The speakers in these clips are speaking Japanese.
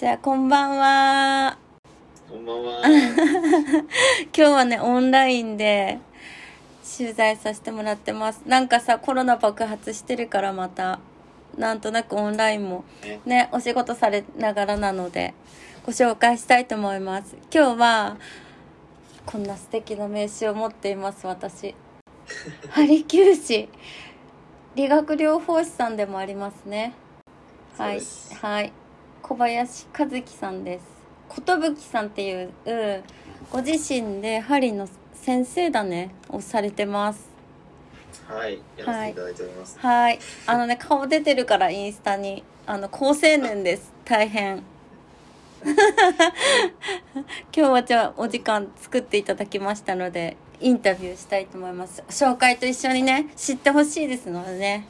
じゃあこんばんは。こんばんは。今日はねオンラインで取材させてもらってます。なんかさコロナ爆発してるからまたなんとなくオンラインもね。ねお仕事されながらなのでご紹介したいと思います。今日はこんな素敵な名刺を持っています私。針灸師理学療法士さんでもありますね。はい。はい小林和樹さんです。寿さんっていううんご自身で針の先生だねをされてます。はい、やらせていただいております。はい。あのね顔出てるからインスタに。あの高青年です。大変。今日はじゃあお時間作っていただきましたのでインタビューしたいと思います。紹介と一緒にね知ってほしいですのでね。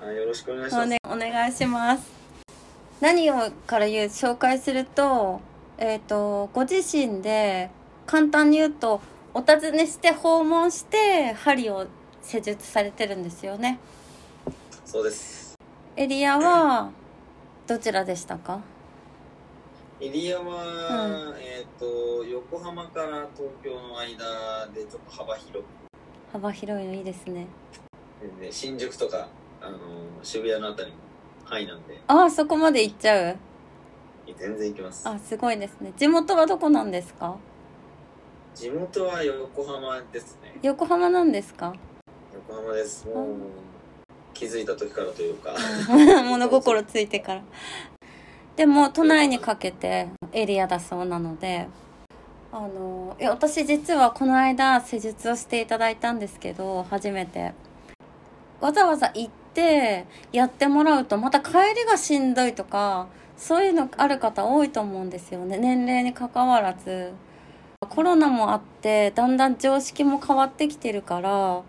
はい、よろしくお願いしお,、ます。ね、お願いします何をから言う紹介するとえっ、とご自身で簡単に言うとお尋ねして訪問して針を施術されてるんですよね。そうです。エリアはどちらでしたか？エリアは、えっ、と、横浜から東京の間でちょっと幅広く、幅広いのいいですね。で新宿とか、あの渋谷のあたりの範囲なんで、ああそこまで行っちゃう？全然行きます。あすごいですね。地元はどこなんですか？地元は横浜ですね。横浜なんですか？横浜です。もう、気づいた時からというか、物心ついてから。でも都内にかけてエリアだそうなのであのいや私実はこの間施術をしていただいたんですけど初めて。わざわざ行ってやってもらうとまた帰りがしんどいとかそういうのある方多いと思うんですよね年齢にかかわらずコロナもあってだんだん常識も変わってきてるから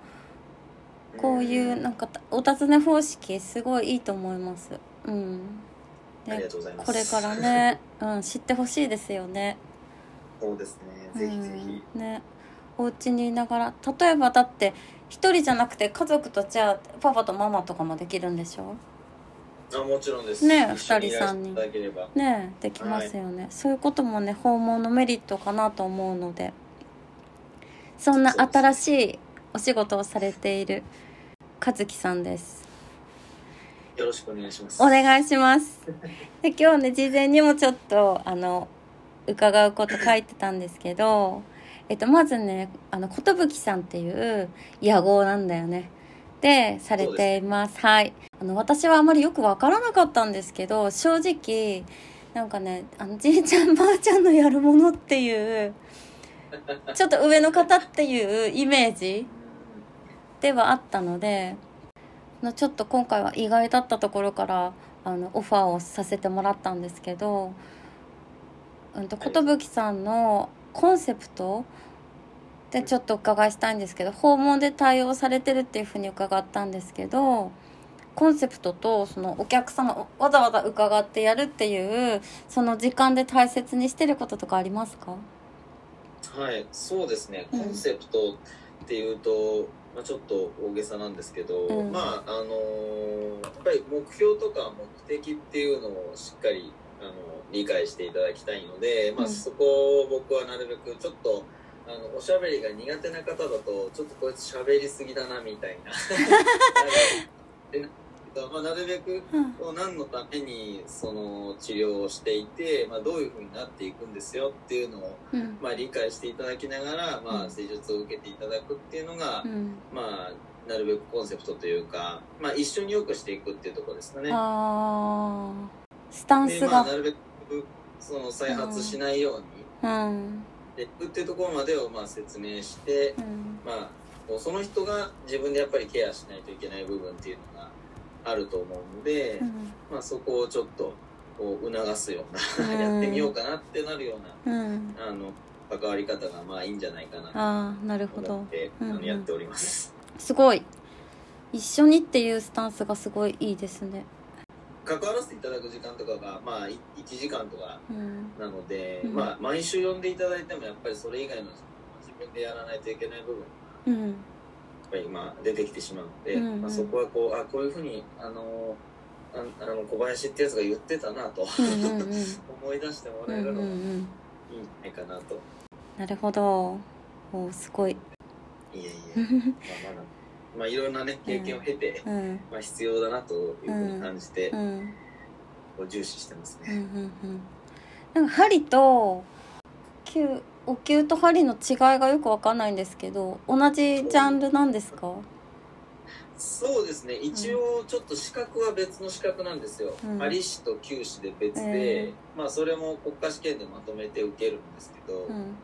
こういうなんかお尋ね方式すごいいいと思います。うん。で。これから。ね、うん、知ってほしいですよね。そうですね。ぜひぜひ。うん、ね。お家にいながら例えばだって一人じゃなくて家族とじゃあパパとママとかもできるんでしょ？あ、もちろんです。ね二人三人。ねできますよね、そういうこともね訪問のメリットかなと思うのでそんな新しいお仕事をされている和樹さんですよろしくお願いします。お願いします。で今日ね事前にもちょっとあの伺うこと書いてたんですけど、えっとまずねあの寿さんっていう野号なんだよね。でされています。はい。あの私はあまりよくわからなかったんですけど、正直なんかねあのじいちゃんばあちゃんのやるものっていうちょっと上の方っていうイメージではあったのでのちょっと今回は意外だったところからあのオファーをさせてもらったんですけど、うん、と寿さんのコンセプトでちょっとお伺いしたいんですけど訪問で対応されてるっていうふうに伺ったんですけどコンセプトとそのお客様わざわざ伺ってやるっていうその時間で大切にしてることとかありますか？はい、そうですね。うん。コンセプトっていうと、まあ、ちょっと大げさなんですけど、うん。まああのーやっぱり目標とか目的っていうのをしっかりあの理解していただきたいので、まあ、うん。そこを僕はなるべくちょっとあのおしゃべりが苦手な方だとちょっとこいつ喋りすぎだなみたいな。でまあ、なるべく何のためにその治療をしていて、まあ、どういうふうになっていくんですよっていうのをうん。まあ、理解していただきながら、まあ、うん。施術を受けていただくっていうのが、うん。まあ、なるべくコンセプトというか、まあ、一緒に良くしていくっていうところですかね。スタンで、スまあ、がなるべくその再発しないように。うん。していくっていうところまでをまあ説明して、うん。まあ、その人が自分でやっぱりケアしないといけない部分っていうのがあると思うので、うん。まあ、そこをちょっとこう促すような、うん。やってみようかなってなるようなうん。あの関わり方がまあいいんじゃないかな。とああなるほど。思って、うん。やっております。すごい。一緒にっていうスタンスがすごいいいですね関わらせていただく時間とかがまあい1時間とかうん。なので、うん。まあ毎週呼んでいただいてもやっぱりそれ以外の自分でやらないといけない部分がうんやっぱりまあ出てきてしまうので、うん。うんまあ、そこはこうあこういうふうにあのああの小林ってやつが言ってたなと 思い出してもらえるのがいいんんじゃないかなと、なるほど。おすごい。いえいえ まあまだまあいろんなね経験を経て、うん。まあ、必要だなというふうに感じて、うん。こう重視してますうんうね、んうん。なんか針と球お灸と針の違いがよくわかんないんですけど同じジャンルなんですか？そうですね。一応ちょっと資格は別の資格なんですよ、うん。針師と灸師で別で、えまあそれも国家試験でまとめて受けるんですけど、うん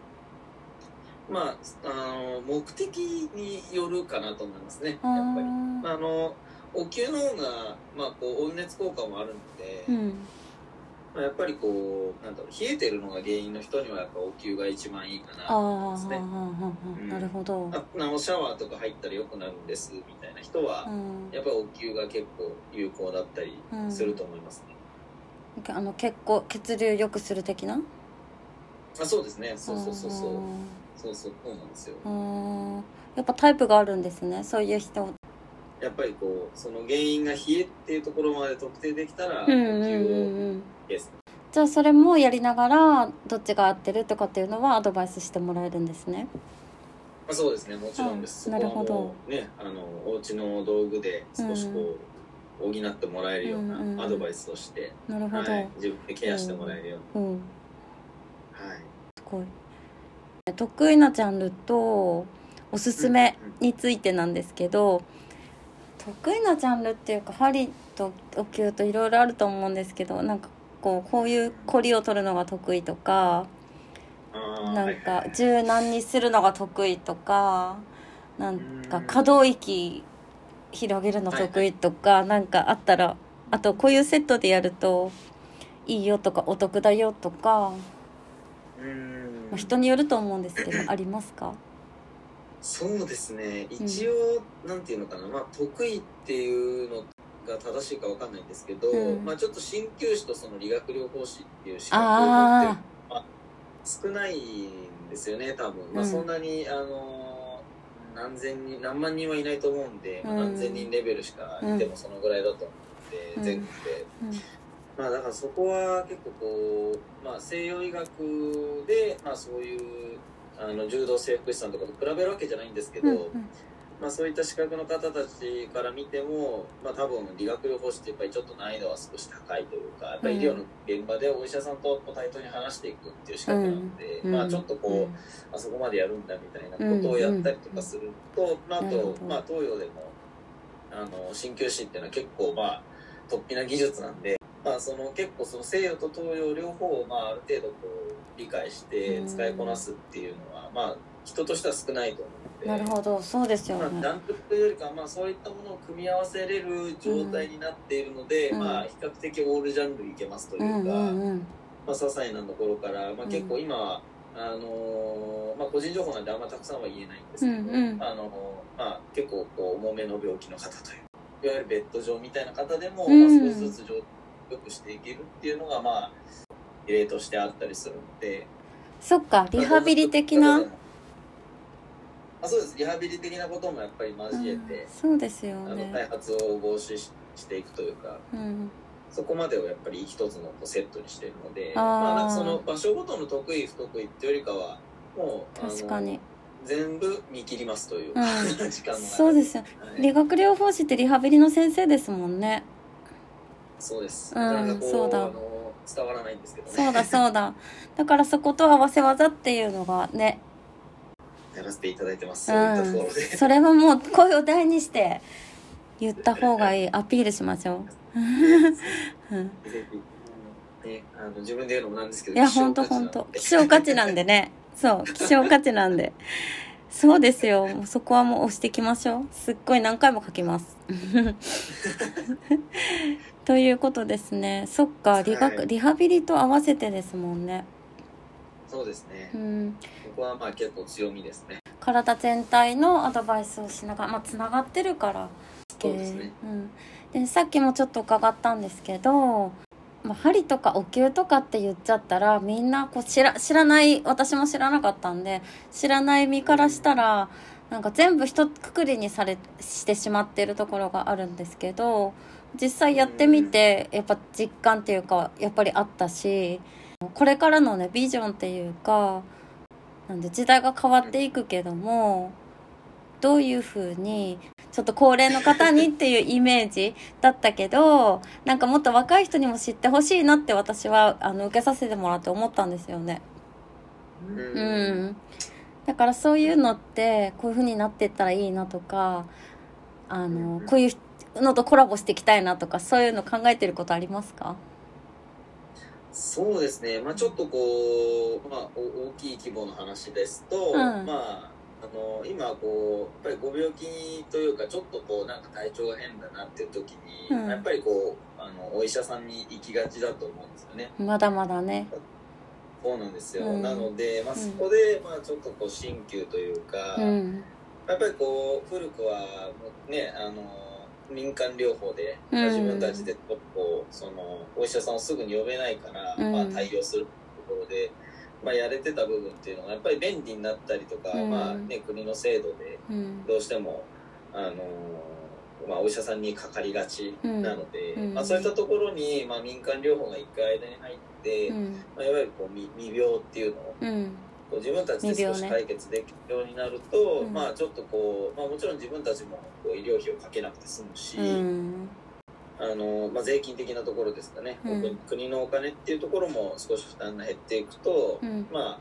まああの目的によるかなと思いますね。やっあぱり。ーあのお灸の方が、まあ、こう温熱効果もあるので、うん。まあ、やっぱりこうなんだろう冷えてるのが原因の人にはやっぱお灸が一番いいかなあと思いますね。あ、うん。なるほど、ああのシャワーとか入ったら良くなるんですみたいな人は、うん。やっぱりお灸が結構有効だったりすると思いますね、あの結構血流良くする的なあそうですね。そうそうそうそう。そうそうそうなんですよ。やっぱタイプがあるんですね。そういう人。やっぱりこうその原因が冷えっていうところまで特定できたら、うんうんうんお灸をうん。ですじゃあそれもやりながらどっちが合ってるとかっていうのはアドバイスしてもらえるんですね。まあ、そうですね。もちろんです、あなるほど。ねあのお家の道具で少しこう、補ってもらえるよううんうんうん。なアドバイスをして、なるほど、はい、自分でケアしてもらえるよううん。に、はい。すごい得意なジャンルとおすすめについてなんですけど得意なジャンルっていうか針とお灸といろいろあると思うんですけどなんかこうこういう凝りを取るのが得意とかなんか柔軟にするのが得意とかなんか可動域広げるの得意とかなんかあったらあとこういうセットでやるといいよとかお得だよとか、まあ、人によると思うんですけどありますか？そうですね。一応、なんていうのかな、まあ、得意っていうのが正しいかわかんないんですけど、うん。まあ、ちょっと鍼灸師とその理学療法士っていう資格を持ってるあ少ないんですよね多分、まあ、うん。そんなに、あの何千人何万人はいないと思うんで、まあうん。何千人レベルしかいてもそのぐらいだと思うんで、うん。全国で。うんまあだからそこは結構こう、まあ、西洋医学で、まあ、そういうあの柔道整復師さんとかと比べるわけじゃないんですけど、うんうん。まあ、そういった資格の方たちから見ても、まあ、多分理学療法士ってやっぱりちょっと難易度は少し高いというかやっぱり医療の現場でお医者さんと対等に話していくっていう資格なので、うんまあ、ちょっとこう、あそこまでやるんだみたいなことをやったりとかすると、まあ、あとまあ、東洋でもあの鍼灸師っていうのは結構まあ突飛な技術なんで、まあ、その結構その西洋と東洋両方をまあある程度こう理解して使いこなすっていうのは、まあ人としては少ないと思うので。なるほど。そうですよまあ、ねダントいうよりかは、まあ、そういったものを組み合わせれる状態になっているので、うん。まあ、比較的オールジャンルいけますというか、うんうんうん。まあ、些細なところから、まあ、うん。結構今は、あのーまあ、個人情報なんであんまたくさんは言えないんですけど、うんうん。あのーまあ、結構こう重めの病気の方といういわゆるベッド上みたいな方でも、うん。まあ、少しずつ状態を良くしていけるっていうのが、まあ、例としてあったりするので。そっかリハビリ的な、あそうです。リハビリ的なこともやっぱり交えうんて、そうですよあのね開発を防止ししていくというかうん。そこまでをやっぱり一つのセットにしているのでまあ、なんかその場所ごとの得意不得意っていうよりかはもう確かに。全部見切りますというか、うん。時間の中そうですよ。はい。理学療法士ってリハビリの先生ですもんねそうです、うんそうだ。伝わらないんですけどね。そうだそうだ。だからそこと合わせ技っていうのがね。やらせていただいてます。うん。で、それはもう声を大にして言った方がいい。アピールしましょう、ね、あの自分で言うのもなんですけどいやほんとほんと希少価値なんでね。そう希少価値なんで。そうですよ。そこはもう押していきましょう。すっごい何回も書きますということですね。そっか理学、はい。リハビリと合わせてですもんね。そうですね。うん。ここはまあ結構強みですね。体全体のアドバイスをしながらまあつながってるから。そうですね。うん、でさっきもちょっと伺ったんですけど、まあ、針とかお灸とかって言っちゃったらみんなこう知ら知らない私も知らなかったんで知らない身からしたらなんか全部一括りにされしてしまってるところがあるんですけど実際やってみてやっぱ実感っていうかやっぱりあったしこれからのねビジョンっていうかなんで時代が変わっていくけどもどういうふうにちょっと高齢の方にっていうイメージ だったけどなんかもっと若い人にも知ってほしいなって私はあの受けさせてもらって思ったんですよね。うん。うん、だからそういうのってこういう風になってったらいいなとかあのこういうのとコラボしていきたいなとかそういうの考えてることありますか？そうですね、まあ、ちょっとこう、まあ、お大きい規模の話ですと、ん。まあ、あの今こうやっぱりご病気というかちょっとこうなんか体調が変だなっていう時に、うん。やっぱりこうあのお医者さんに行きがちだと思うんですよね。まだまだね。そうなんですよ、うん。なので、まあ、うん。そこで、まあ、ちょっとこう鍼灸というか、うん。やっぱりこう古くはねあの民間療法で、まあうん。自分たちでこうそのお医者さんをすぐに呼べないから、うん。まあ、対応するところで、まあ、やれてた部分っていうのがやっぱり便利になったりとか、うん。まあね、国の制度でうん。どうしてもあの、まあ、お医者さんにかかりがちなので、うん。まあ、そういったところに、まあ、民間療法が一回間に入って、うん。まあ、いわゆるこう未未病っていうのをうん自分たちで少し解決できるようになると、うん。まあちょっとこう、まあ、もちろん自分たちもこう医療費をかけなくて済むし、うん。あのまあ、税金的なところですかね、うん。国のお金っていうところも少し負担が減っていくと、うん。ま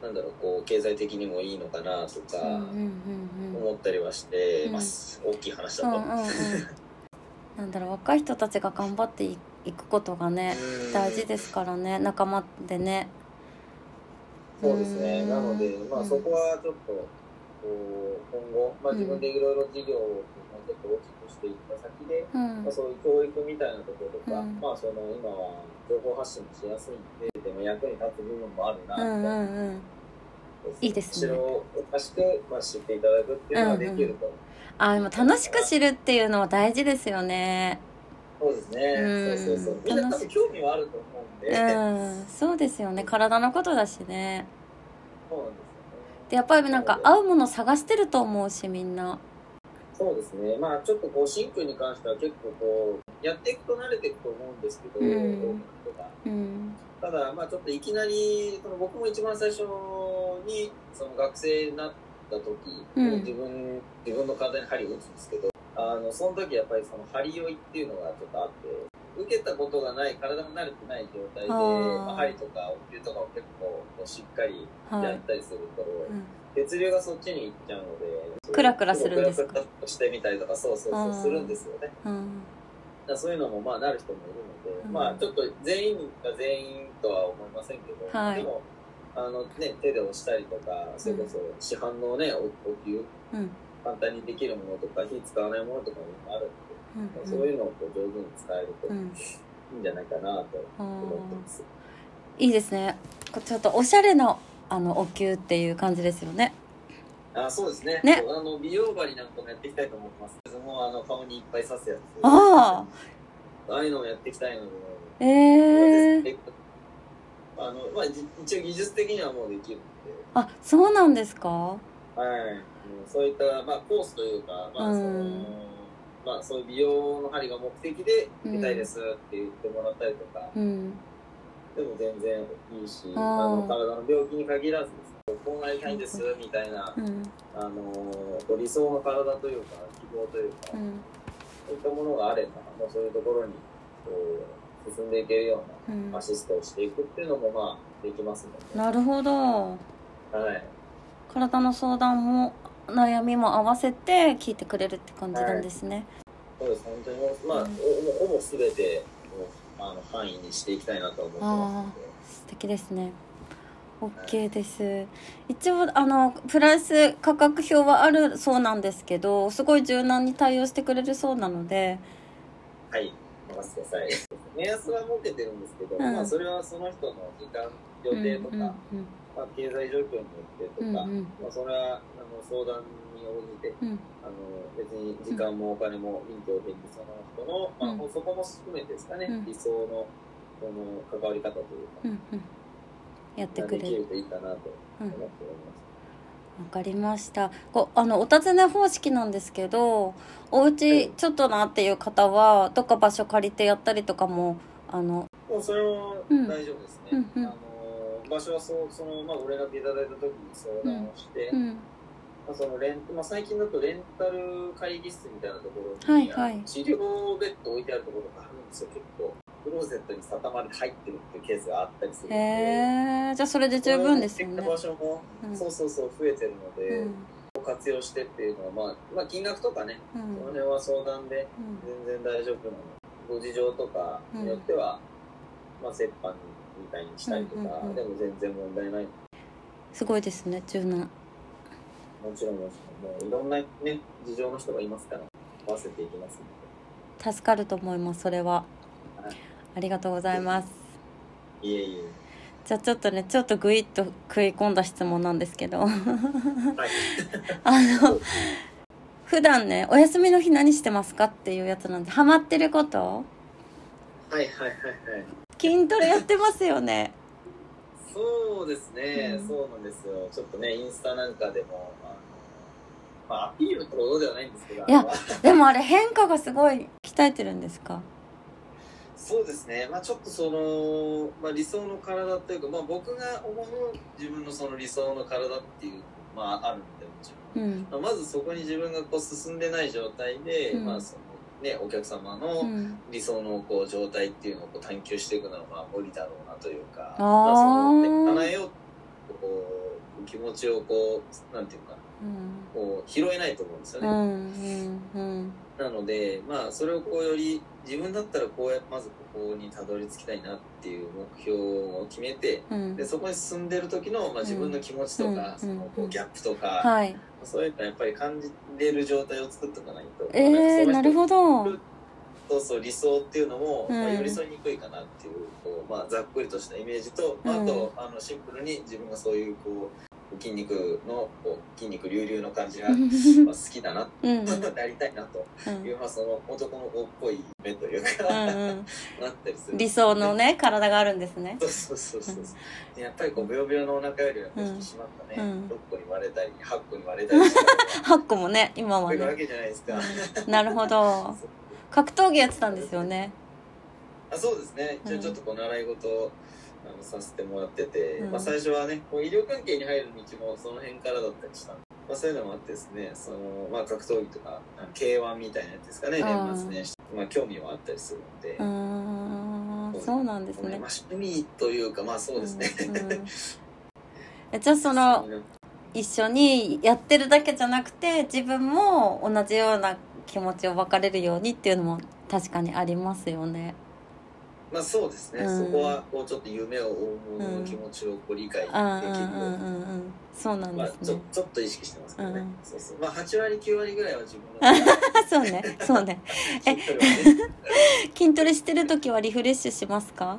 あなんだろうこう経済的にもいいのかなとか思ったりはしてうんます、大きい話だと。なんだろう若い人たちが頑張っていいくことがねうん。大事ですからね。仲間でねそうですね、うん。なので、まあ、そこはちょっとこう今後、まあ、自分でいろいろ事業をちょっと大きくしていった先で、うん。まあ、そういう教育みたいなところとか、うん。まあその今は情報発信もしやすいんで、でも役に立つ部分もあるなうんうみたいな、んうんいいですね。後ろをおかしく、まあ、知っていただくっていうのができると、あでも楽しく知るっていうのは大事ですよねそうですね、うんそうそう。そうみんな多分興味はあると思うんで、うん。そうですよね。体のことだしね。そうなんですよね。でやっぱりなんか合うもの探してると思うしみんな。そうですね。まあちょっとこうシンクに関しては結構こうやっていくと慣れていくと思うんですけど、うん。うん。ただまあちょっといきなりその僕も一番最初にその学生になった時、うん。自分自分の体に針を打つんですけどあのその時やっぱりその針酔いっていうのがちょっとあって受けたことがない体が慣れてない状態であー。まあ、針とかお灸とかを結構しっかりはい。やったりすると、うん。血流がそっちに行っちゃうのでクラクラするんですか？クラクラしてみたりとかそうそうそうするんですよね。うん。だそういうのもまあなる人もいるので、うん。まあちょっと全員が全員とは思いませんけど、はい。でもあの、ね、手で押したりとかそれこそ市販のねおお灸うん簡単にできるものとか火使わないものとかもあるので、うんそういうのをこう上手に使えるというん。いんじゃないかなとあ思ってます。ー。いいですね。こちょっとおしゃれなあのお灸っていう感じですよね。あそうですね。ね。あの美容針なんかもやっていきたいと思ってます。もうあの顔にいっぱい刺すやつ。あああいうのもやっていきたいので。あええー、あのまあ、じ一応技術的にはもうできるので。あそうなんですか？はい、うんそういった、まあ、コースというか、まあそのうんまあ、そういう美容の針が目的で出たいですって言ってもらったりとか、うん。でも全然いいし、あの体の病気に限らずですねこうなりたいんですみたいな、うん。あの理想の体というか希望というか、うん。そういったものがあれば、もうそういうところにこう進んでいけるよううん。なアシストをしていくっていうのもまあできますので、なるほど。はい、体の相談も悩みも合わせて聞いてくれるって感じなんですね、そうです、本当にまあ、うん。おほぼすべてをあの範囲にしていきたいなとは思ってます。素敵ですね。OK です。一応あのプライス価格表はあるそうなんですけどすごい柔軟に対応してくれるそうなので。はい、任せてください。目安は設けてるんですけど、うん。まあそれはその人の時間、予定とか、うんまあ経済状況によってとか、うんうん。まあそれはあの相談に応じて、うん。うんあの別に時間もお金も臨機応変にその人の、まうん。あそこも含めてですかね、うん。理想のその関わり方というか、うん。うんやってくれる。るといいかなとうん思っておりかりました。こあのお尋ね方式なんですけどお家ちょっとなっていう方はどっか場所借りてやったりとかもあのもうそれは大丈夫ですね、うんうん。あの場所はそうその、まあ、ご連絡いただいた時に相談をして、うん。まあ、そのレンまあ、最近だとレンタル会議室みたいなところに、はいはい。治療ベッド置いてあるところがあるんですよ結構。クローゼットに畳まれて入ってるっていうケースがあったりするので。へえじゃあそれで十分ですよね。場所も、うん。そうそうそう増えてるので、うん。活用してっていうのは、まあ、まあ金額とかね、うん。その辺は相談でうん。全然大丈夫なの。ご事情とかによっては、まあ折半みたいにしたりとか、うんうんうん。でも全然問題ない。すごいですね柔軟もちろんもちろん。もういろんなね事情の人がいますから合わせていきますの助かると思いますそれは。はい。ありがとうございます。でいえいえ。じゃあちょっとねちょっとグイッと食い込んだ質問なんですけど。はい。あの普段ねお休みの日何してますかっていうやつなんでハマってること？はいはいはいはい筋トレやってますよね。そうですね、うん。そうなんですよ。ちょっとねインスタなんかでもあのまあアピールってことではないんですけどいやでもあれ変化がすごい鍛えてるんですか？そうですね、まあ、ちょっとその、まあ、理想の体っていうか、まあ、僕が思う自分のその理想の体っていう、まあ、あるんでもちろん、うん。まあ、まずそこに自分がこう進んでない状態で、うん。まあそのね、お客様うのん。理想のこう状態っていうのをこう探求していくのはまあ無理だろうなというか。あー。まあ、そのね叶えようとこう気持ちをこうなんていうかこう拾えないと思うんですよね。なので、まあ、それをこうより自分だったらこうやまずここにたどり着きたいなっていう目標を決めてうん。でそこに進んでる時の、まあ、自分の気持ちとか、うんそのこうギャップとか、はい。そういったやっぱり感じれる状態を作っておかないとえー、なるほど。そうそう理想っていうのも、うん。まあ、寄り添いにくいかなっていうこう、まあ、ざっくりとしたイメージと、まあ、あとあのシンプルに自分がそういうこう筋肉のこう筋肉隆々の感じが、まあ、好きだなうんうんなりたいなとうん。いう、まあ、その男の子っぽい目というか、うんうん。なったりする。理想のね体があるんですね。そうそうそうそう、でやっぱりこうブヨブヨのお腹よりは引き締まったね、うん。6個に割れたり8個に割れたりした8 個もね今はね。わけじゃないですか、なるほど。格闘技やってたんですよね。あそうですね。一うん応ちょっとこう習い事をあのさせてもらってて、うん。まあ、最初はねこう医療関係に入る道もその辺からだったりしたんでまあ、そういうのもあってですねその、まあ、格闘技とかあの K1 みたいなやつですかね年末年始、まあ、興味はあったりするので、そうなんですね。まあ、趣味というかまあそうですね、うん じゃあその一緒にやってるだけじゃなくて自分も同じような気持ちを分かれるようにっていうのも確かにありますよねまあそうですね、うん。そこはこうちょっと夢を追う者の気持ちをこう理解できるうん。うんそうなんまあですね。ちょちょっと意識してますけどね、うん。そうそう。まあ8割9割ぐらいは自分の。そうね。そうね。え筋トレはね。筋トレしてる時はリフレッシュしますか？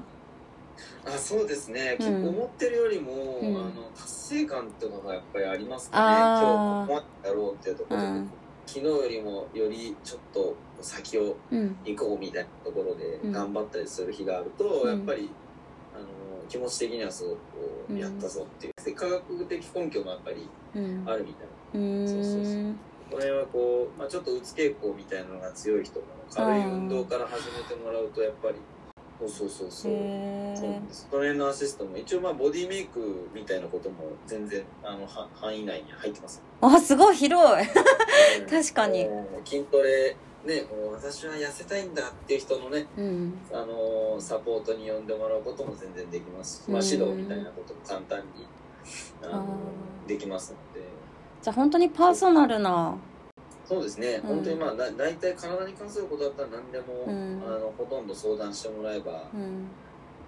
あそうですね、うん。結構思ってるよりも、うん。あの達成感っていうのがやっぱりありますかね。今日ここまでやろうっていうところで、うん昨日よりもよりちょっと先をうん。行こうみたいなところでうん。頑張ったりする日があると、うん。やっぱりあの気持ち的にはすごくこううんやったぞっていう、科学的根拠もやっぱりうん。あるみたいな。うそうそうそーんこれはこう、まあ、ちょっとうつ傾向みたいなのが強い人も軽い運動から始めてもらうとやっぱりそうそうそうそう。そう。なんですトレーナーアシストも一応まあボディメイクみたいなことも全然あのは範囲内に入ってます、あすごい広い。うん。確かに。筋トレね私は痩せたいんだっていう人のねうんあのサポートに呼んでもらうことも全然できますし、まあ、うん指導みたいなことも簡単にあできますので。じゃあ本当にパーソナルなそうですね、うん。本当にまあだ大体体に関することだったら何でも、うん。あのほとんど相談してもらえば、うん。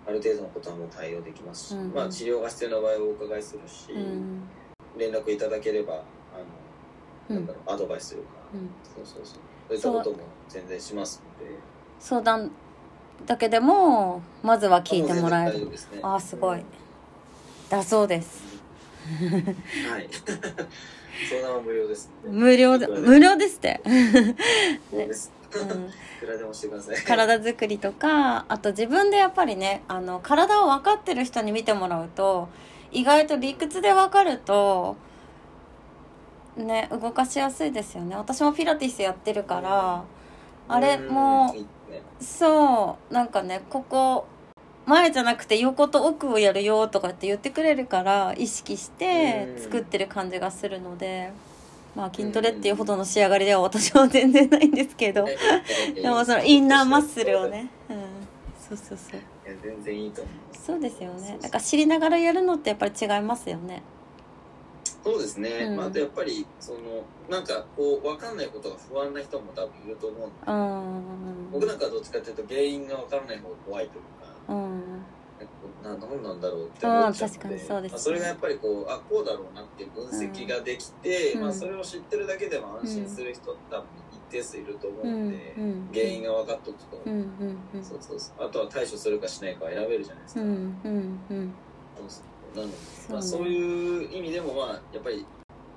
ある程度のことはもう対応できますし、うん。まあ、治療が必要な場合はお伺いするし、うん。連絡いただければあの、うん。なんだろうアドバイスというか、うん。そうそうそう。そういったことも全然しますので。相談だけでもまずは聞いてもらえる。あね。あーすごい。うん。だそうですはい。相談は無料ですので無料で。無料ですって、無料です、うん、いくらでもしてください。体作りとかあと自分でやっぱりねあの体を分かってる人に見てもらうと意外と理屈で分かるとね動かしやすいですよね。私もピラティスやってるからあれもね。そうなんかねここ前じゃなくて横と奥をやるよとかって言ってくれるから意識してうん。作ってる感じがするのでまあ筋トレっていうほどの仕上がりでは私は全然ないんですけどでもそのインナーマッスルをねうんそうそうそういや全然いいと思いますそうですよねなんか知りながらやるのってやっぱり違いますよねそうですね、うんまあ、あとやっぱりそのなんかこう分かんないことが不安な人も多分いると思うんでうん僕なんかはどっちかっていうと原因が分からない方が怖いというかうん。な何なんだろうって思っちゃうのうんそうです。ねまあ、それがやっぱりこうあこうだろうなっていう分析ができて、うん。まあ、それを知ってるだけでも安心する人多分一定数いると思ううん。ん。で、うん。原因が分かっとくと、うん。うん。うん。そうそうそう。あとは対処するかしないかは選べるじゃないですか、うん。うん。うん。なので、そうまあ、そういう意味でもまあやっぱり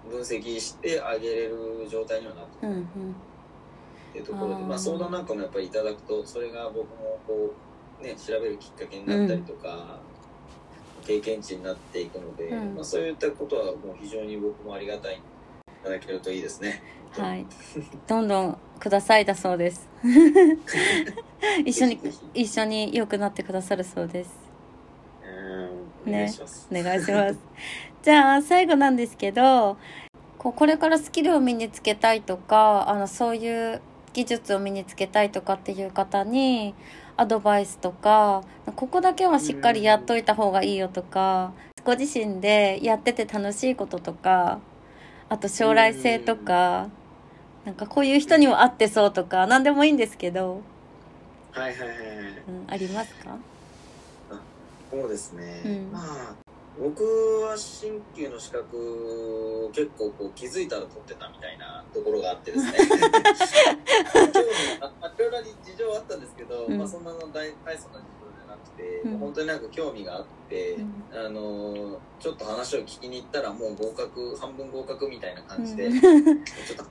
分析してあげれる状態にはなってうん。うん。っていうところで、まあ、相談なんかもやっぱりいただくとそれが僕もこう、ね、調べるきっかけになったりとか、経験値になっていくので、うんまあ、そういったことはもう非常に僕もありがたいいただけるといいですね。はい。どんどんくださいだそうです。一緒に一緒に良くなってくださるそうです。うんお願いします。お願いします。じゃあ最後なんですけど、こうこれからスキルを身につけたいとか、あのそういう技術を身につけたいとかっていう方にアドバイスとか、ここだけはしっかりやっといた方がいいよとか、ご自身でやってて楽しいこととか、あと将来性とか、なんかこういう人にも合ってそうとか、何でもいいんですけど、はいはいはいはい。うん、ありますか？そうですね。うんまあ僕は鍼灸の資格を結構こう気づいたら取ってたみたいなところがあってですね。興味があいろいろ事情はあったんですけど、うん。まあ、そんなの大大層な事情じゃなくて、うん。本当になんか興味があって、うん。あのちょっと話を聞きに行ったらもう合格半分合格みたいな感じで、うん。ちょっとっ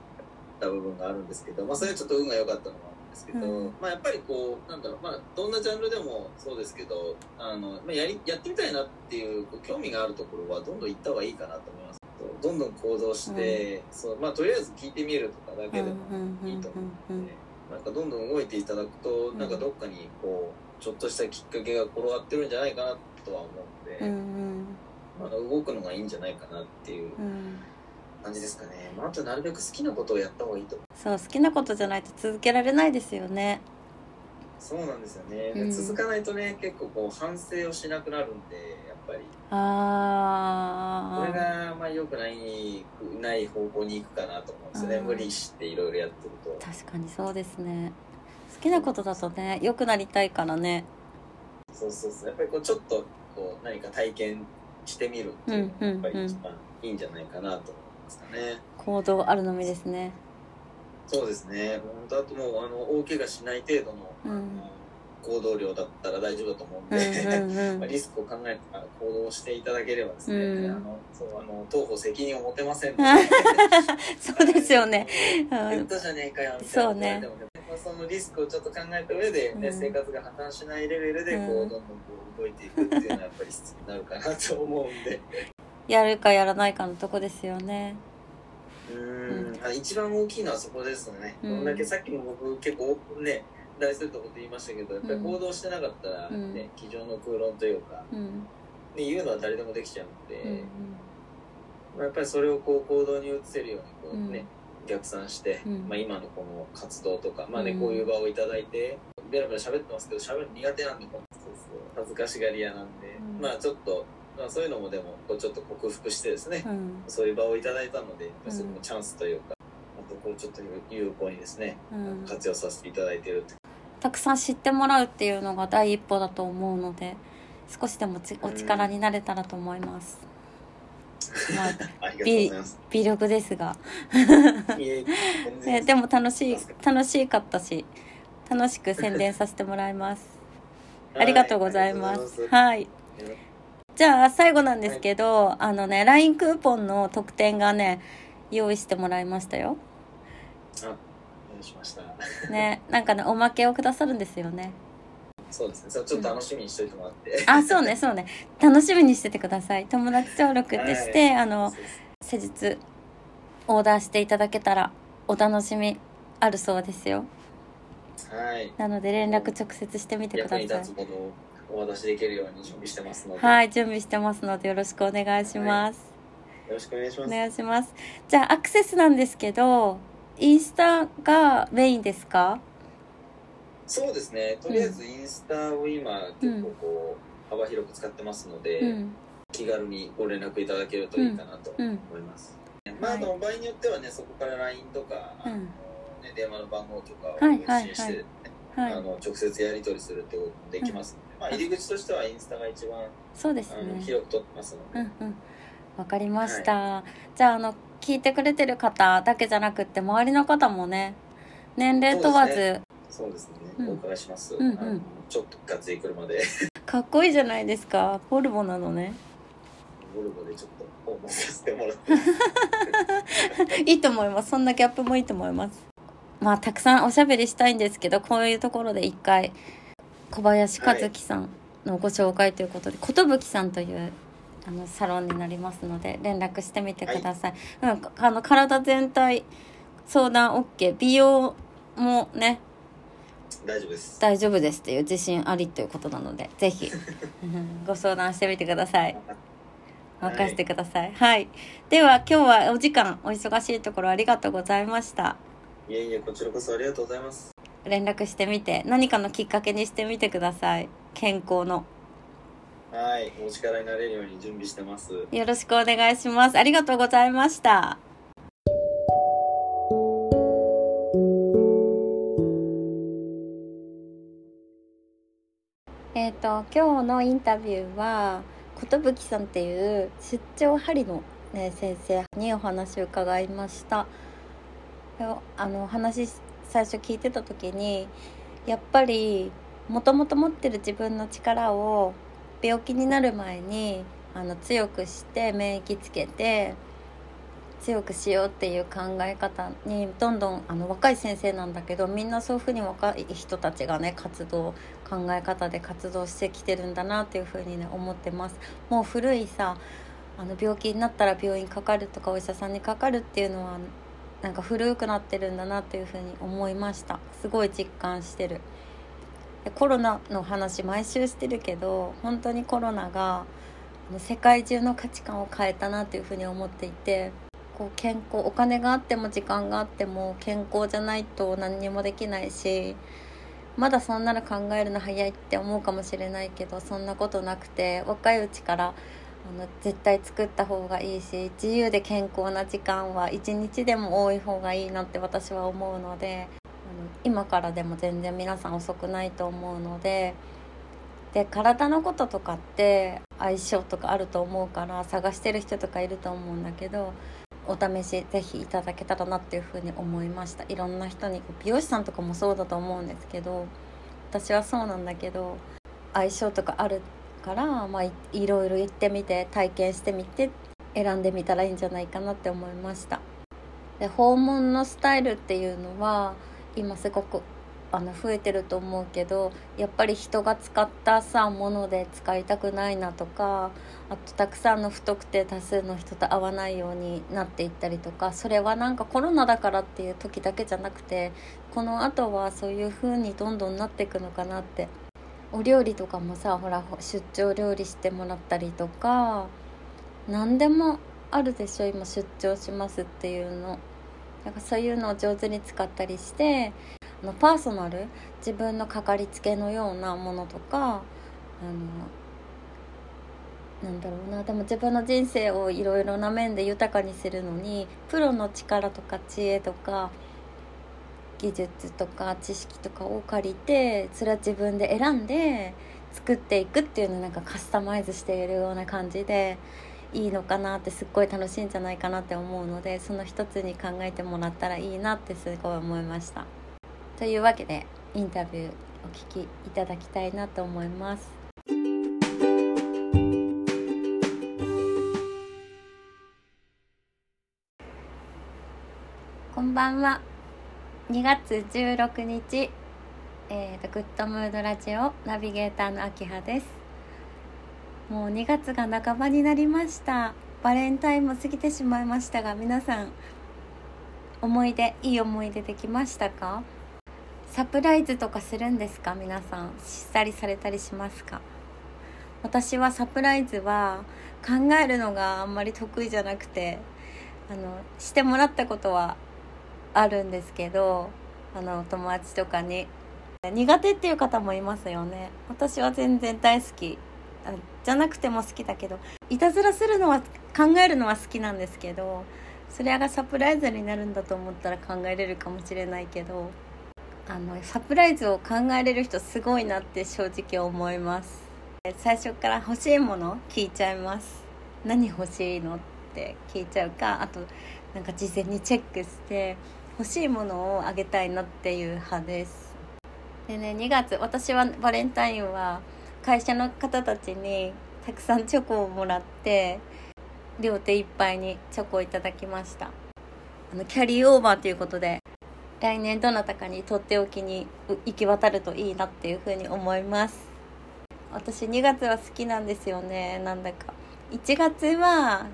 た部分があるんですけど、まあ、それはちょっと運が良かったのもあるんですけど、うん。まあ、やっぱりこうなんだろう、まあ、どんなジャンルでもそうですけどあの、まあ、やりやってみたいなっていうこう興味があるところはどんどん行った方がいいかなと思います。どんどん行動して、そうまあ、とりあえず聞いてみるとかだけでもいいと思うので、なんかどんどん動いていただくと、なんかどっかにこうちょっとしたきっかけが転がってるんじゃないかなとは思うので、うんうん。あの動くのがいいんじゃないかなっていううん感じですかね、まあ、あとなるべく好きなことをやった方がいいと。そう好きなことじゃないと続けられないですよね。そうなんですよね、でうん。続かないとね結構こう反省をしなくなるんでやっぱり。あこれあがまあ良くないない方向に行くかなと思うんですよね。うん。無理していろいろやってると。確かにそうですね。好きなことだとね良くなりたいからね。そうそうそう。やっぱりこうちょっとこう何か体験してみるっていうのがやっぱり一番いいんじゃないかなと思いますかね、行動あるのみですね。そうですね。本当あともうあの大怪我しない程度の,、うん。あの行動量だったら大丈夫だと思うんうんで、うんう まあんリスクを考えてから行動していただければですね、うんあのそうあの当方責任を持てませんので。そうですよね。言ったじゃねえかよみたいな。そうね。そのリスクをちょっと考えた上で、ねうん。生活が破綻しないレベルでこう、うんどんどんこう動いていくっていうのはやっぱり必要になるかなと思うんでやるかやらないかのとこですよね。うーん。あ一番大きいのはそこですね、うん。どんだけさっきも僕結構ね大するとこと言いましたけどやっぱり行動机してなかったら、ねうん。机上の空論というか、うん。ね、言うのは誰でもできちゃうので、うんまあ、やっぱりそれをこう行動に移せるようにこううん。ね、逆算して、うん。まあ、今のこの活動とか、まあねうん。こういう場をいただいてベラベラ喋ってますけど喋るの苦手なんで恥ずかしがり屋なんで、うん。まあちょっと、まあ、そういうのもでもこうちょっと克服してですね、うん。そういう場をいただいたのでそこもチャンスというか、あとこうちょっと有効にですね、うん。活用させていただいているたくさん知ってもらうっていうのが第一歩だと思うので少しでもちお力になれたらと思います、まあ。微力ですが、でも楽しい楽しかったし楽しく宣伝させてもら います。ありがとうございます。はいじゃあ最後なんですけど、あのね LINE クーポンの特典がね用意してもらいましたよ。あお願いしました。ねなんかねおまけをくださるんですよね。そうですね。それちょっと楽しみにしといてもらって。あそうねそうね。楽しみにしててください。友達登録でして、あのそう施術オーダーしていただけたらお楽しみあるそうですよ。はい。なので連絡直接してみてくださいお渡しできるように準備してますので、はい準備してますのでよろしくお願いします、よろしくお願いします。お願いします。じゃあアクセスなんですけどインスタがメインですか？そうですね。とりあえずインスタを今結構こう幅広く使ってますので、うん。気軽にご連絡いただけるといいかなと思います、まあ、あの場合によってはねそこから LINE とか、あのうん。ね、電話の番号とかをはいはい。発信して、はい。あの直接やり取りするってこともできますので、まあ、入り口としてはインスタが一番そうですね。広く取ってますので、うんうん。わかりました、じゃああの聞いてくれてる方だけじゃなくって周りの方もね年齢問わず、そうですね、うん。お伺いします、うんうん。ちょっとガッツリ車で。かっこいいじゃないですか。ボルボなのね。ボルボでちょっと訪問させてもらって。いいと思います。そんなギャップもいいと思います。まあたくさんおしゃべりしたいんですけどこういうところで一回小林和樹さんのご紹介ということで寿さんというあのサロンになりますので連絡してみてください、うん、あの体全体相談 OK 美容もね大丈夫です。大丈夫ですっていう自信ありということなのでぜひ うんご相談してみてください。任せてください。はい、では今日はお時間お忙しいところありがとうございました。いえいえこちらこそありがとうございます連絡してみて何かのきっかけにしてみてください。健康の。はいお力になれるように準備してます。よろしくお願いします。ありがとうございました。えっ、と今日のインタビューは寿さんっていう出張針の、ね、先生にお話を伺いました。あの話最初聞いてた時にやっぱりもともと持ってる自分の力を病気になる前にあの強くして免疫つけて強くしようっていう考え方にどんどんあの若い先生なんだけどみんなそういうふうに若い人たちがね活動考え方で活動してきてるんだなっていうふうにね思ってます。もう古いさあの病気になったら病院かかるとかお医者さんにかかるっていうのはなんか古くなってるんだなっていうふうに思いました。すごい実感してる。コロナの話毎週してるけど本当にコロナが世界中の価値観を変えたなっていうふうに思っていてこう健康お金があっても時間があっても健康じゃないと何にもできないしまだそんなの考えるの早いって思うかもしれないけどそんなことなくて若いうちからの絶対作った方がいいし自由で健康な時間は一日でも多い方がいいなって私は思うのであの今からでも全然皆さん遅くないと思うのでで体のこととかって相性とかあると思うから探してる人とかいると思うんだけどお試しぜひいただけたらなっていうふうに思いました。いろんな人に美容師さんとかもそうだと思うんですけど私はそうなんだけど相性とかあるから、まあ、いいろいろ言ってみて体験してみて選んでみたらいいんじゃないかなって思いました。で訪問のスタイルっていうのは今すごくあの増えてると思うけどやっぱり人が使ったさもので使いたくないなとかあとたくさんの不特定多数の人と会わないようになっていったりとかそれはなんかコロナだからっていう時だけじゃなくてこの後はそういう風にどんどんなっていくのかなってお料理とかもさほら出張料理してもらったりとか何でもあるでしょ今出張しますっていうの。だかそういうのを上手に使ったりしてあのパーソナル自分のかかりつけのようなものとかあのなんだろうなでも自分の人生をいろいろな面で豊かにするのにプロの力とか知恵とか技術とか知識とかを借りてそれは自分で選んで作っていくっていうのをなんかカスタマイズしているような感じでいいのかなってすっごい楽しいんじゃないかなって思うのでその一つに考えてもらったらいいなってすごい思いました。というわけでインタビューお聞きいただきたいなと思います。こんばんは。2月16日、えーと、グッドムードラジオナビゲーターの秋葉です。もう2月が半ばになりました。バレンタインも過ぎてしまいましたが、皆さん思い出いい思い出できましたか？サプライズとかするんですか？皆さんしったりされたりしますか？私はサプライズは考えるのがあんまり得意じゃなくてあのしてもらったことはあるんですけどあの友達とかに。苦手っていう方もいますよね。私は全然大好き。じゃなくても好きだけどいたずらするのは考えるのは好きなんですけどそれがサプライズになるんだと思ったら考えれるかもしれないけどあのサプライズを考えれる人すごいなって正直思います。最初から欲しいもの聞いちゃいます。何欲しいのって聞いちゃうかあとなんか事前にチェックして欲しいものをあげたいなっていう派です。でね2月私はバレンタインは会社の方たちにたくさんチョコをもらって両手いっぱいにチョコをいただきました。あのキャリーオーバーということで来年どなたかにとっておきに行き渡るといいなっていうふうに思います。私2月は好きなんですよねなんだか。1月は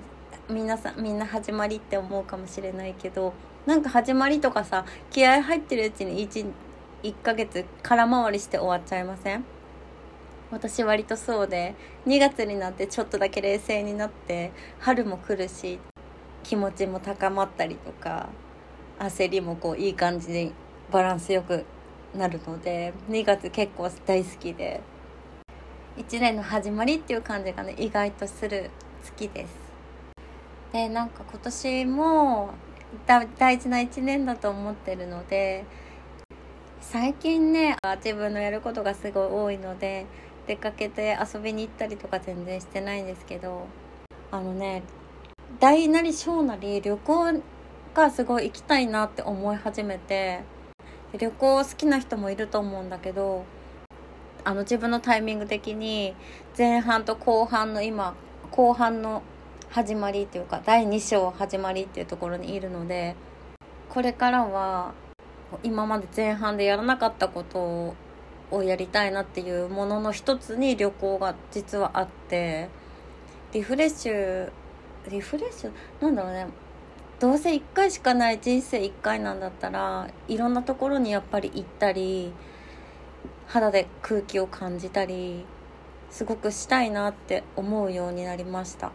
皆さんみんな始まりって思うかもしれないけどなんか始まりとかさ気合入ってるうちに 1, 1ヶ月空回りして終わっちゃいません？私割とそうで2月になってちょっとだけ冷静になって春も来るし気持ちも高まったりとか焦りもこういい感じにバランスよくなるので2月結構大好きで。1年の始まりっていう感じがね意外とする好きです。でなんか今年も大事な1年だと思ってるので最近ね自分のやることがすごい多いので出かけて遊びに行ったりとか全然してないんですけどあのね大なり小なり旅行がすごい行きたいなって思い始めて旅行好きな人もいると思うんだけどあの自分のタイミング的に前半と後半の今後半の始まりっていうか第2章始まりっていうところにいるのでこれからは今まで前半でやらなかったことをやりたいなっていうものの一つに旅行が実はあってリフレッシュリフレッシュ？なんだろうね。どうせ1回しかない人生1回なんだったらいろんなところにやっぱり行ったり肌で空気を感じたりすごくしたいなって思うようになりました。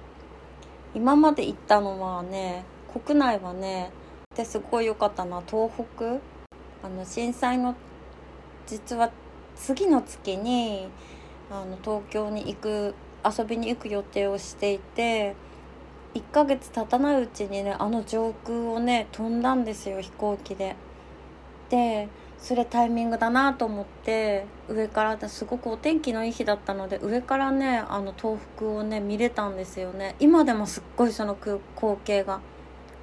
今まで行ったのはね国内はねですごい良かったな東北あの震災の実は次の月にあの東京に行く遊びに行く予定をしていて1ヶ月経たないうちにねあの上空をね飛んだんですよ飛行機で。でそれタイミングだなと思って上からすごくお天気のいい日だったので上からねあの東北をね見れたんですよね。今でもすっごいその光景が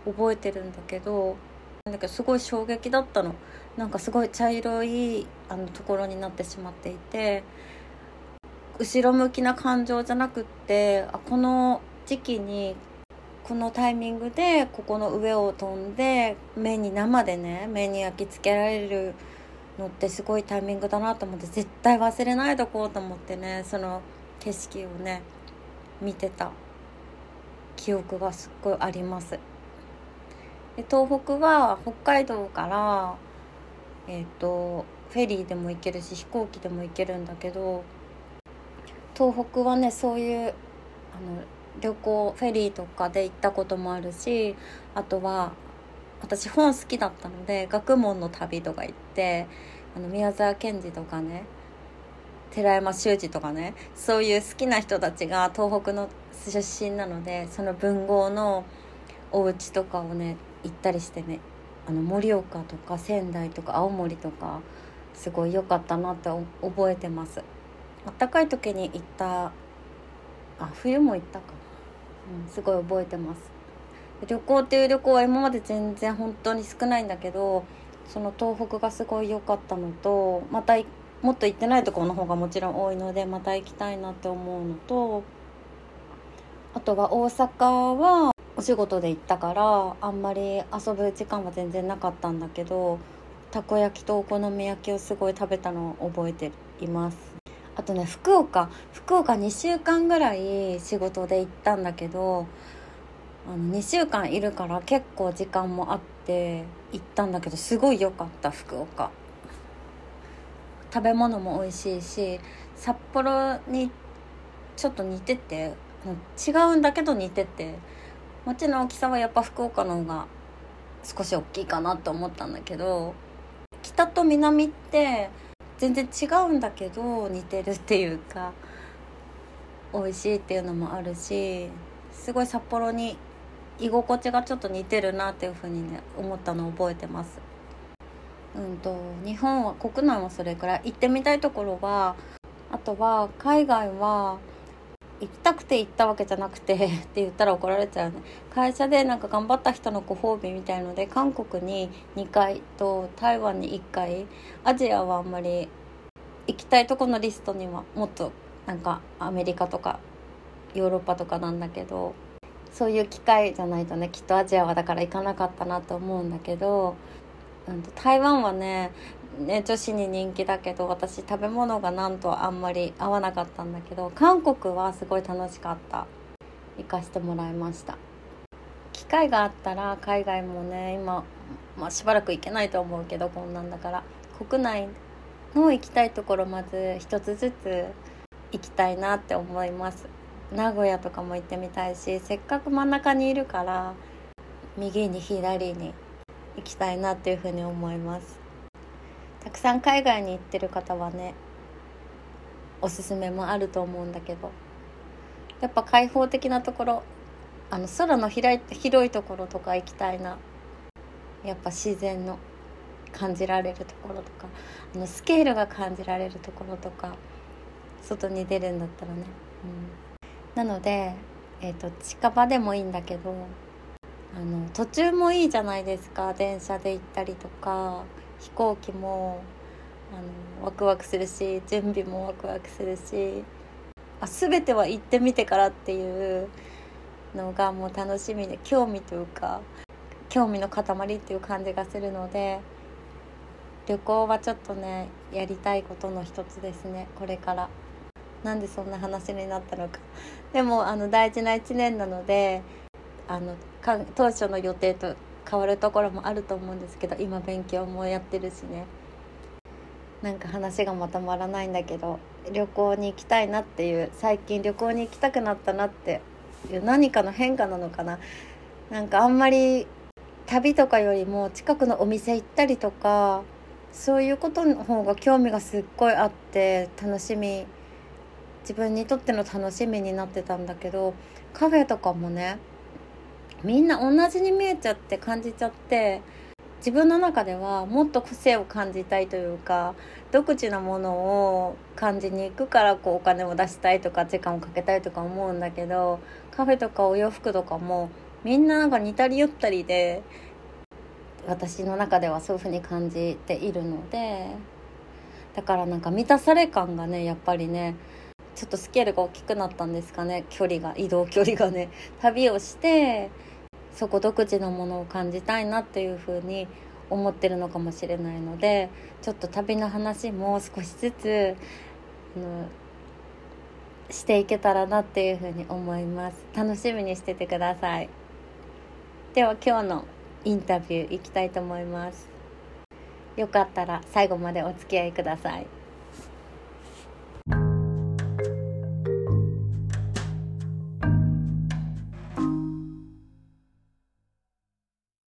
覚えてるんだけどだけどすごい衝撃だったの。なんかすごい茶色いあのところになってしまっていて後ろ向きな感情じゃなくってあこの時期にこのタイミングでここの上を飛んで目に生でね目に焼き付けられるのってすごいタイミングだなと思って絶対忘れないとこうと思ってねその景色をね見てた記憶がすっごいあります。で東北は北海道からえっ、ー、とフェリーでも行けるし飛行機でも行けるんだけど東北はねそういうあの旅行フェリーとかで行ったこともあるしあとは私本好きだったので学問の旅とか行ってあの宮沢賢治とかね寺山修司とかねそういう好きな人たちが東北の出身なのでその文豪のお家とかをね行ったりしてねあの盛岡とか仙台とか青森とかすごい良かったなって覚えてます。あったかい時に行ったあ冬も行ったか、すごい覚えてます。旅行っていう旅行は今まで全然本当に少ないんだけどその東北がすごい良かったのとまたもっと行ってないところの方がもちろん多いのでまた行きたいなって思うのとあとは大阪はお仕事で行ったからあんまり遊ぶ時間は全然なかったんだけどたこ焼きとお好み焼きをすごい食べたのを覚えています。あとね福岡。福岡2週間ぐらい仕事で行ったんだけどあの2週間いるから結構時間もあって行ったんだけどすごい良かった福岡。食べ物も美味しいし札幌にちょっと似てて違うんだけど似てて街の大きさはやっぱ福岡の方が少し大きいかなと思ったんだけど北と南って全然違うんだけど似てるっていうか美味しいっていうのもあるしすごい札幌に居心地がちょっと似てるなっていうふうにね思ったのを覚えてます。うんと日本は国内はそれくらい行ってみたいところはあとは海外は行きたくて行ったわけじゃなくて って言ったら怒られちゃうね。会社でなんか頑張った人のご褒美みたいので韓国に2回と台湾に1回アジアはあんまり行きたいとこのリストにはもっとなんかアメリカとかヨーロッパとかなんだけどそういう機会じゃないとねきっとアジアはだから行かなかったなと思うんだけど、うん、台湾はねね、女子に人気だけど私食べ物がなんとあんまり合わなかったんだけど韓国はすごい楽しかった。行かしてもらいました。機会があったら海外もね今、まあ、しばらく行けないと思うけどこんなんだから国内の行きたいところまず一つずつ行きたいなって思います。名古屋とかも行ってみたいしせっかく真ん中にいるから右に左に行きたいなっていうふうに思います。たくさん海外に行ってる方はねおすすめもあると思うんだけど。やっぱ開放的なところあの空の広い広いところとか行きたいな。やっぱ自然の感じられるところとかあのスケールが感じられるところとか外に出るんだったらね、うん、なので、えーと近場でもいいんだけどあの途中もいいじゃないですか。電車で行ったりとか。飛行機もあのワクワクするし準備もワクワクするしあ全ては行ってみてからっていうのがもう楽しみで興味というか興味の塊っていう感じがするので旅行はちょっとねやりたいことの一つですねこれから。なんでそんな話になったのか。でもあの大事な1年なのであの当初の予定と変わるところもあると思うんですけど今勉強もやってるしね。なんか話がまとまらないんだけど旅行に行きたいなっていう最近旅行に行きたくなったなっていう何かの変化なのかな。なんかあんまり旅とかよりも近くのお店行ったりとかそういうことの方が興味がすっごいあって楽しみ自分にとっての楽しみになってたんだけどカフェとかもねみんな同じに見えちゃって感じちゃって自分の中ではもっと個性を感じたいというか独自なものを感じに行くからこうお金を出したいとか時間をかけたいとか思うんだけどカフェとかお洋服とかもみんななんか似たり寄ったりで私の中ではそういう風に感じているのでだからなんか満たされ感がねやっぱりねちょっとスケールが大きくなったんですかね。距離が移動距離がね。旅をしてそこ独自のものを感じたいなっていうふうに思ってるのかもしれないのでちょっと旅の話も少しずつあのしていけたらなっていうふうに思います。楽しみにしててください。では今日のインタビューいきたいと思います。よかったら最後までお付き合いください。